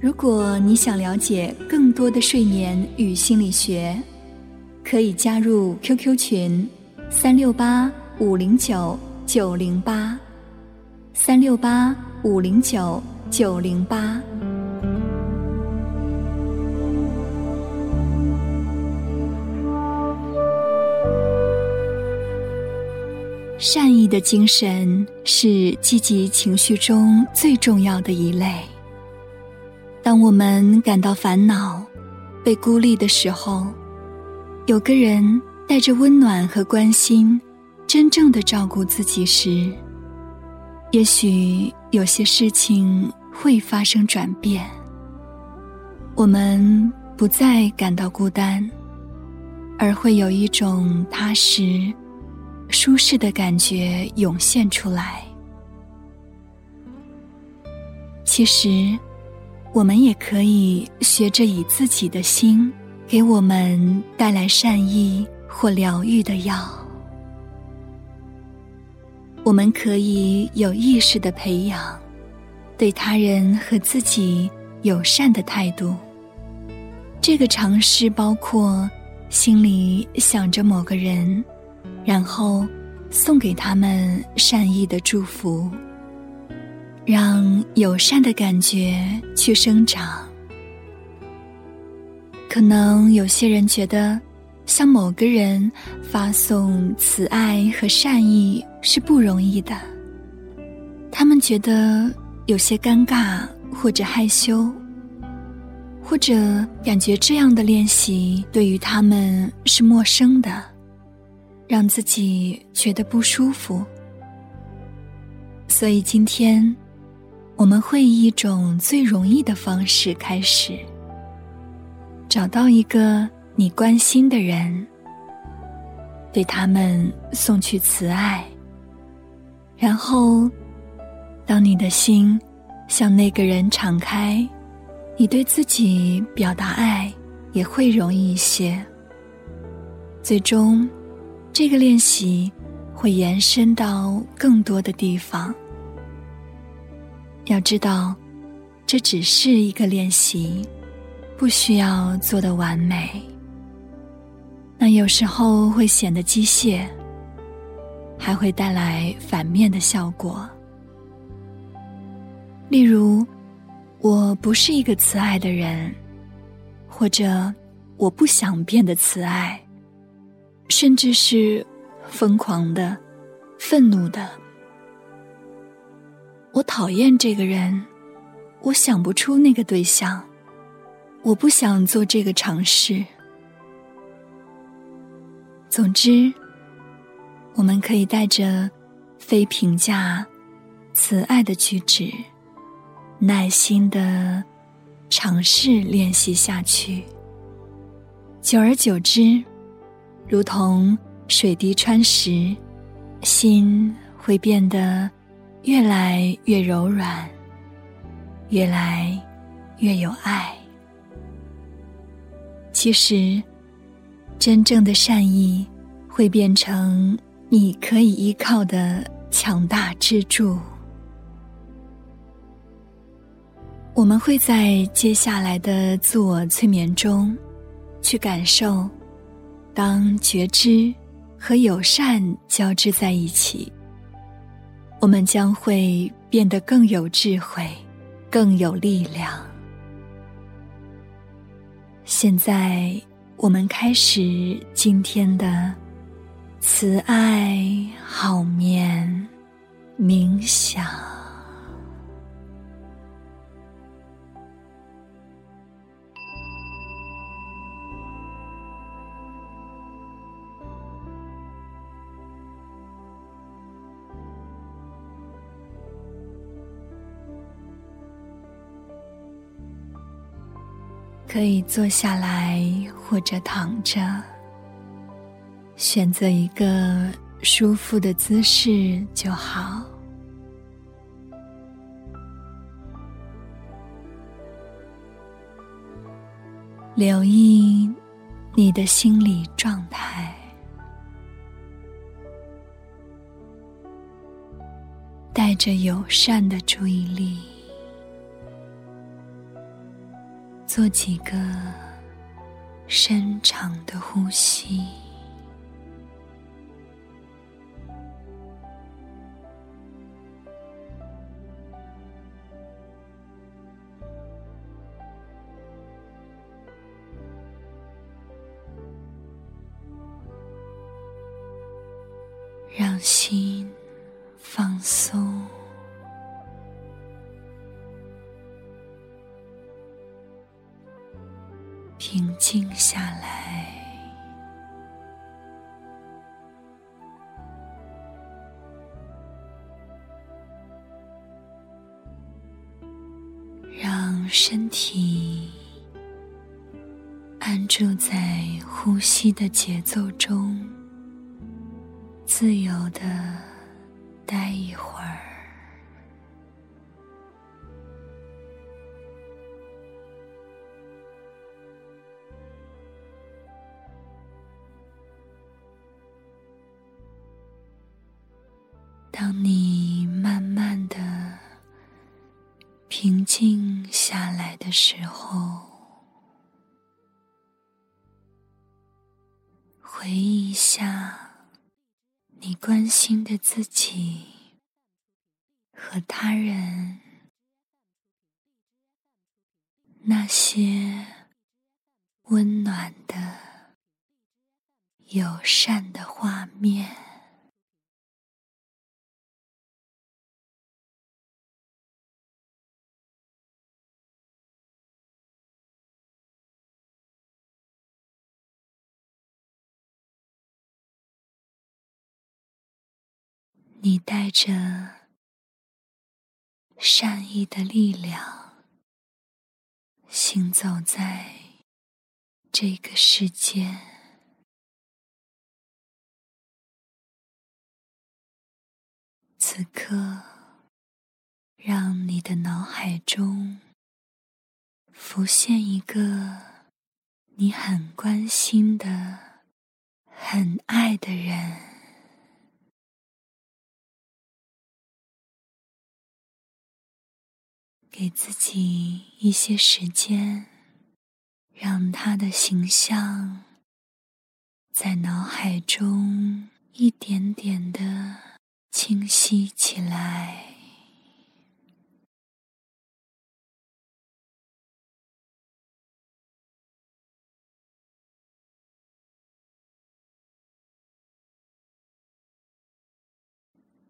如果你想了解更多的睡眠与心理学，可以加入 QQ 群：三六八五零九九零八，三六八五零九九零八。善意的精神是积极情绪中最重要的一类。当我们感到烦恼、被孤立的时候，有个人带着温暖和关心，真正的照顾自己时，也许有些事情会发生转变。我们不再感到孤单，而会有一种踏实、舒适的感觉涌现出来。其实。我们也可以学着以自己的心，给我们带来善意或疗愈的药。我们可以有意识的培养对他人和自己友善的态度。这个尝试包括心里想着某个人，然后送给他们善意的祝福。让友善的感觉去生长。可能有些人觉得，向某个人发送慈爱和善意是不容易的。他们觉得有些尴尬，或者害羞，或者感觉这样的练习对于他们是陌生的，让自己觉得不舒服。所以今天。我们会以一种最容易的方式开始，找到一个你关心的人，对他们送去慈爱。然后，当你的心向那个人敞开，你对自己表达爱也会容易一些。最终，这个练习会延伸到更多的地方。要知道，这只是一个练习，不需要做的完美。那有时候会显得机械，还会带来反面的效果。例如，我不是一个慈爱的人，或者我不想变得慈爱，甚至是疯狂的、愤怒的。我讨厌这个人，我想不出那个对象，我不想做这个尝试。总之，我们可以带着非评价、慈爱的举止，耐心的尝试练习下去。久而久之，如同水滴穿石，心会变得。越来越柔软，越来越有爱。其实，真正的善意会变成你可以依靠的强大支柱。我们会在接下来的自我催眠中，去感受，当觉知和友善交织在一起。我们将会变得更有智慧，更有力量。现在，我们开始今天的慈爱好眠冥想。可以坐下来或者躺着，选择一个舒服的姿势就好。留意你的心理状态，带着友善的注意力，做几个深长的呼吸。身体安住在呼吸的节奏中。自由的待一会儿。的时候，回忆一下。你关心的自己和他人，那些温暖的、友善的画面，你带着善意的力量行走在这个世界。此刻，让你的脑海中浮现一个你很关心的、很爱的人。给自己一些时间，让他的形象在脑海中一点点的清晰起来。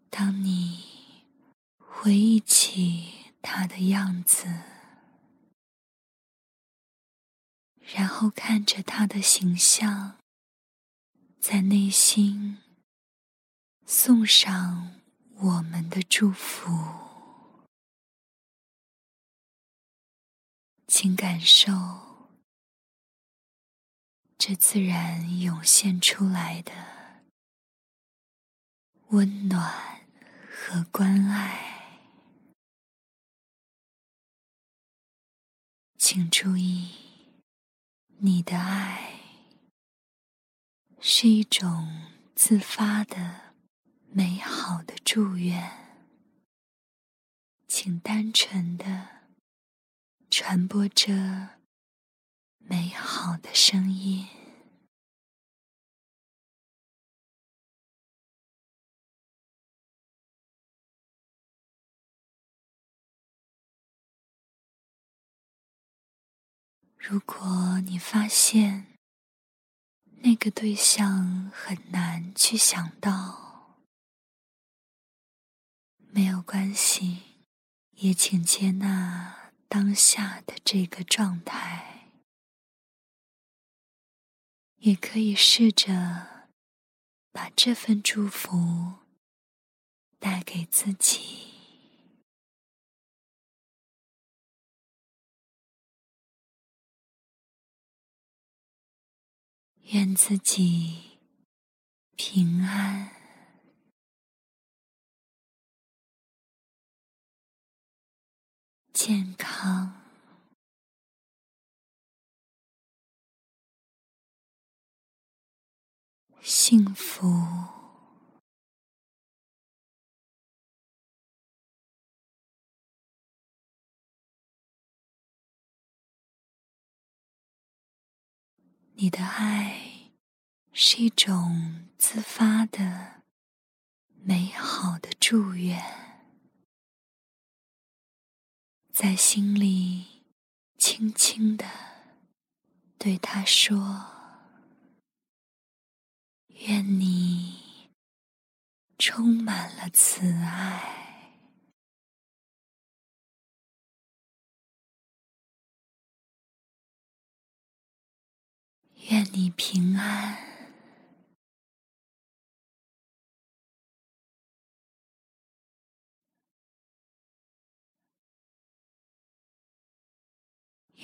当你回忆起。他的样子，然后看着他的形象，在内心送上我们的祝福，请感受这自然涌现出来的温暖和关爱。请注意，你的爱是一种自发的、美好的祝愿。请单纯的传播着美好的声音。如果你发现那个对象很难去想到，没有关系，也请接纳当下的这个状态，也可以试着把这份祝福带给自己。愿自己平安、健康、幸福。你的爱是一种自发的、美好的祝愿，在心里轻轻的对他说：“愿你充满了慈爱。”愿你平安，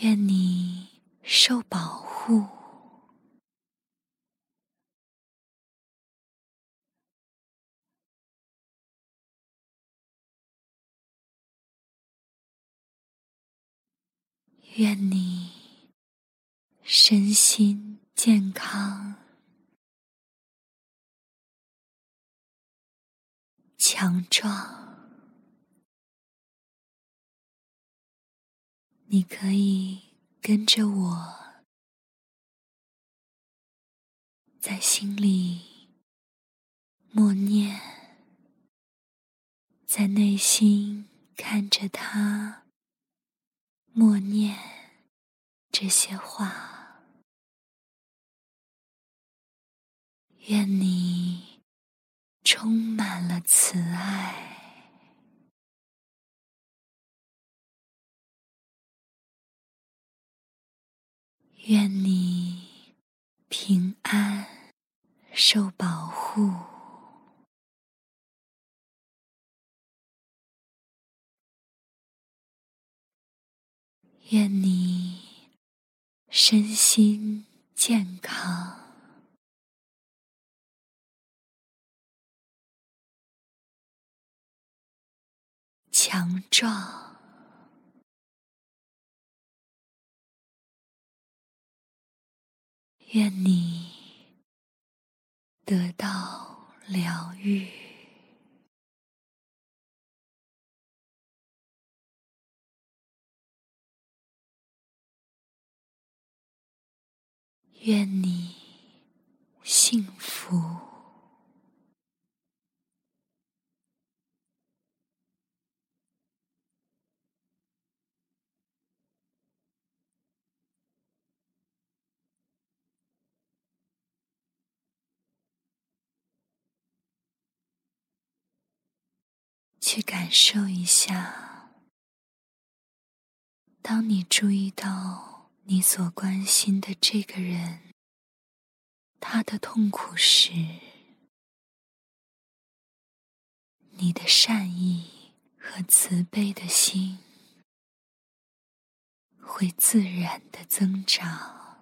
愿你受保护，愿你身心。健康、强壮，你可以跟着我，在心里默念，在内心看着他，默念这些话。愿你充满了慈爱，愿你平安受保护，愿你身心健康。强壮，愿你得到疗愈，愿你幸福。去感受一下，当你注意到你所关心的这个人，他的痛苦时，你的善意和慈悲的心会自然的增长。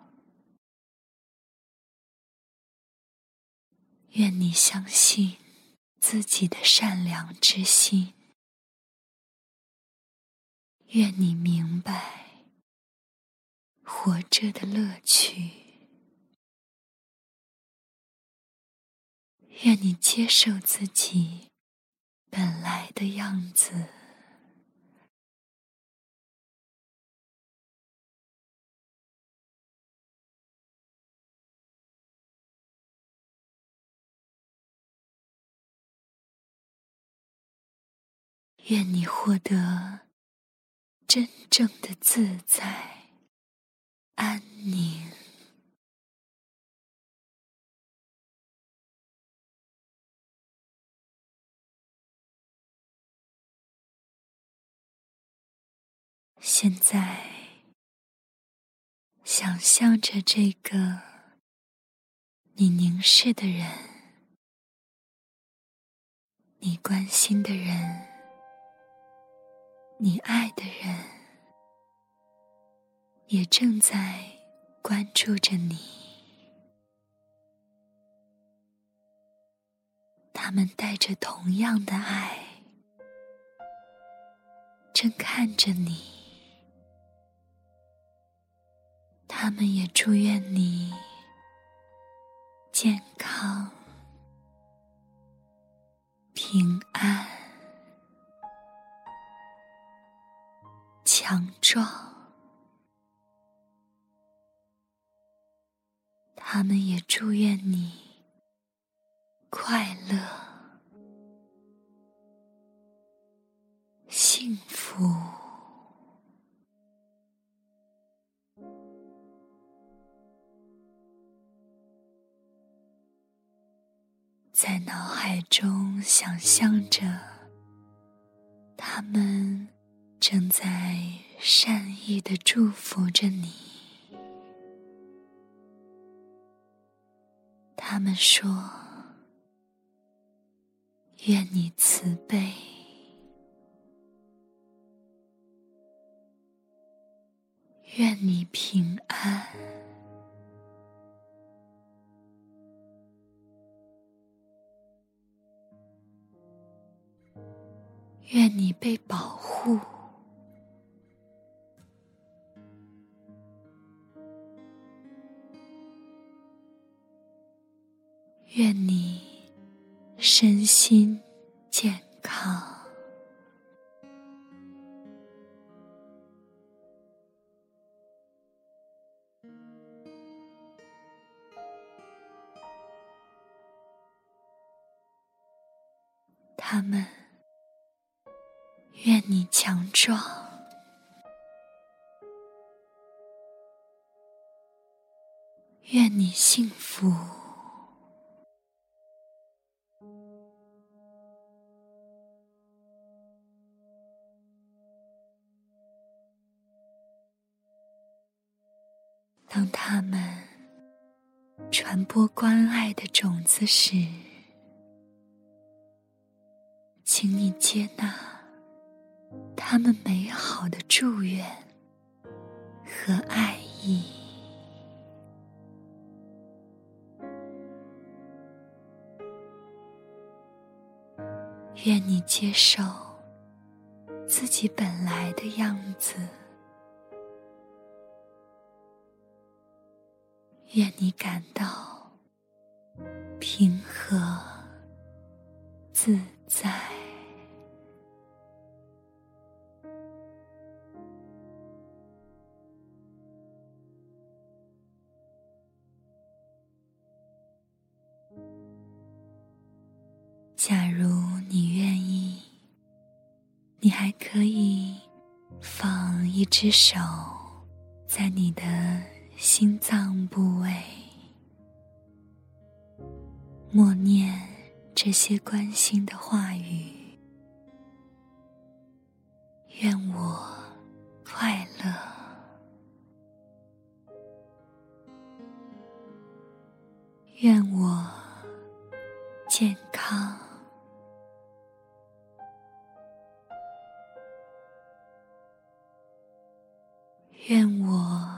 愿你相信。自己的善良之心，愿你明白活着的乐趣，愿你接受自己本来的样子，愿你获得真正的自在、安宁。现在，想象着这个你凝视的人，你关心的人。你爱的人也正在关注着你他们带着同样的爱正看着你他们也祝愿你健康平安。强壮。他们也祝愿你快乐、幸福。在脑海中想象着，他们正在善意的祝福着你。他们说：“愿你慈悲，愿你平安。”愿你被保护，身心健康。他们。愿你强壮，愿你幸福。关爱的种子时，请你接纳。他们美好的祝愿和爱意，愿你接受自己本来的样子，愿你感到平和自在。假如你愿意，你还可以放一只手在你的心脏部位，默念这些关心的话语：愿我快乐，愿我健康。愿我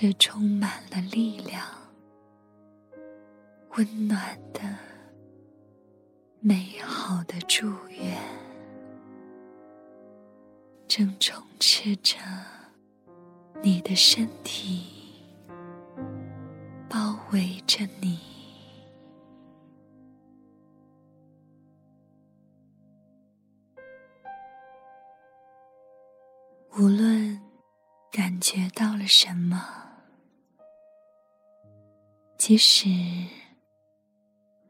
这充满了力量、温暖的、美好的祝愿，正充斥着你的身体，包围着你。无论感觉到了什么，即使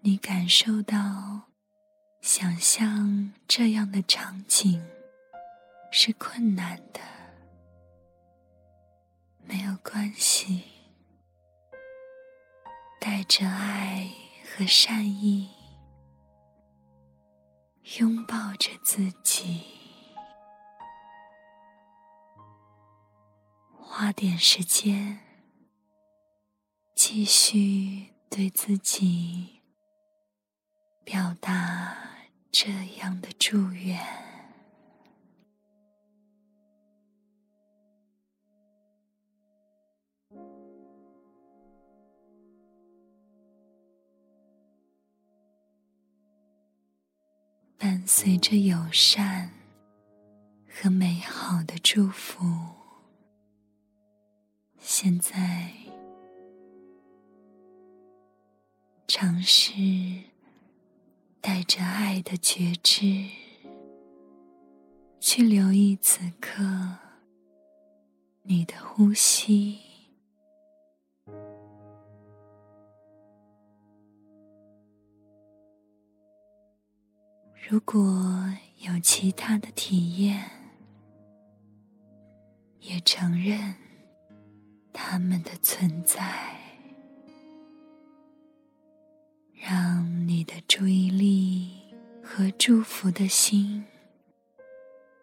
你感受到想象这样的场景是困难的，没有关系，带着爱和善意，拥抱着自己，花点时间，继续对自己表达这样的祝愿。伴随着友善和美好的祝福，现在尝试带着爱的觉知，去留意此刻你的呼吸。如果有其他的体验，也承认他们的存在，让你的注意力和祝福的心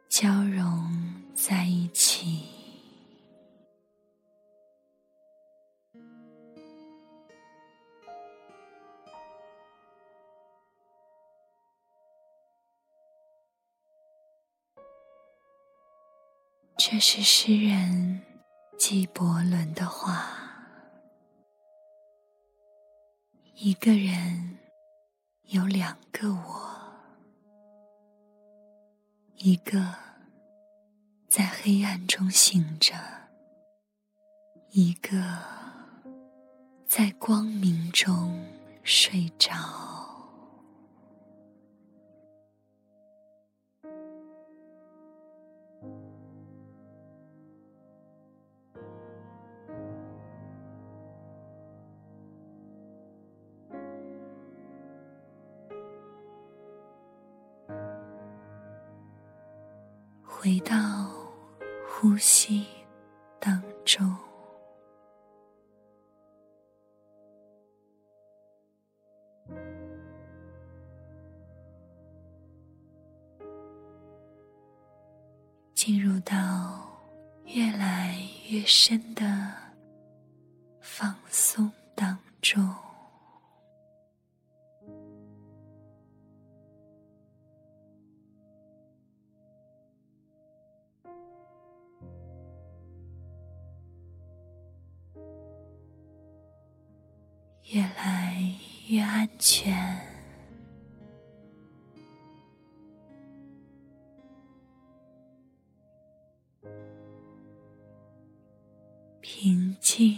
交融在一起。这是诗人纪伯伦的话：一个人有两个我，一个在黑暗中醒着，一个在光明中睡着。回到呼吸当中，进入到越来越深的平静，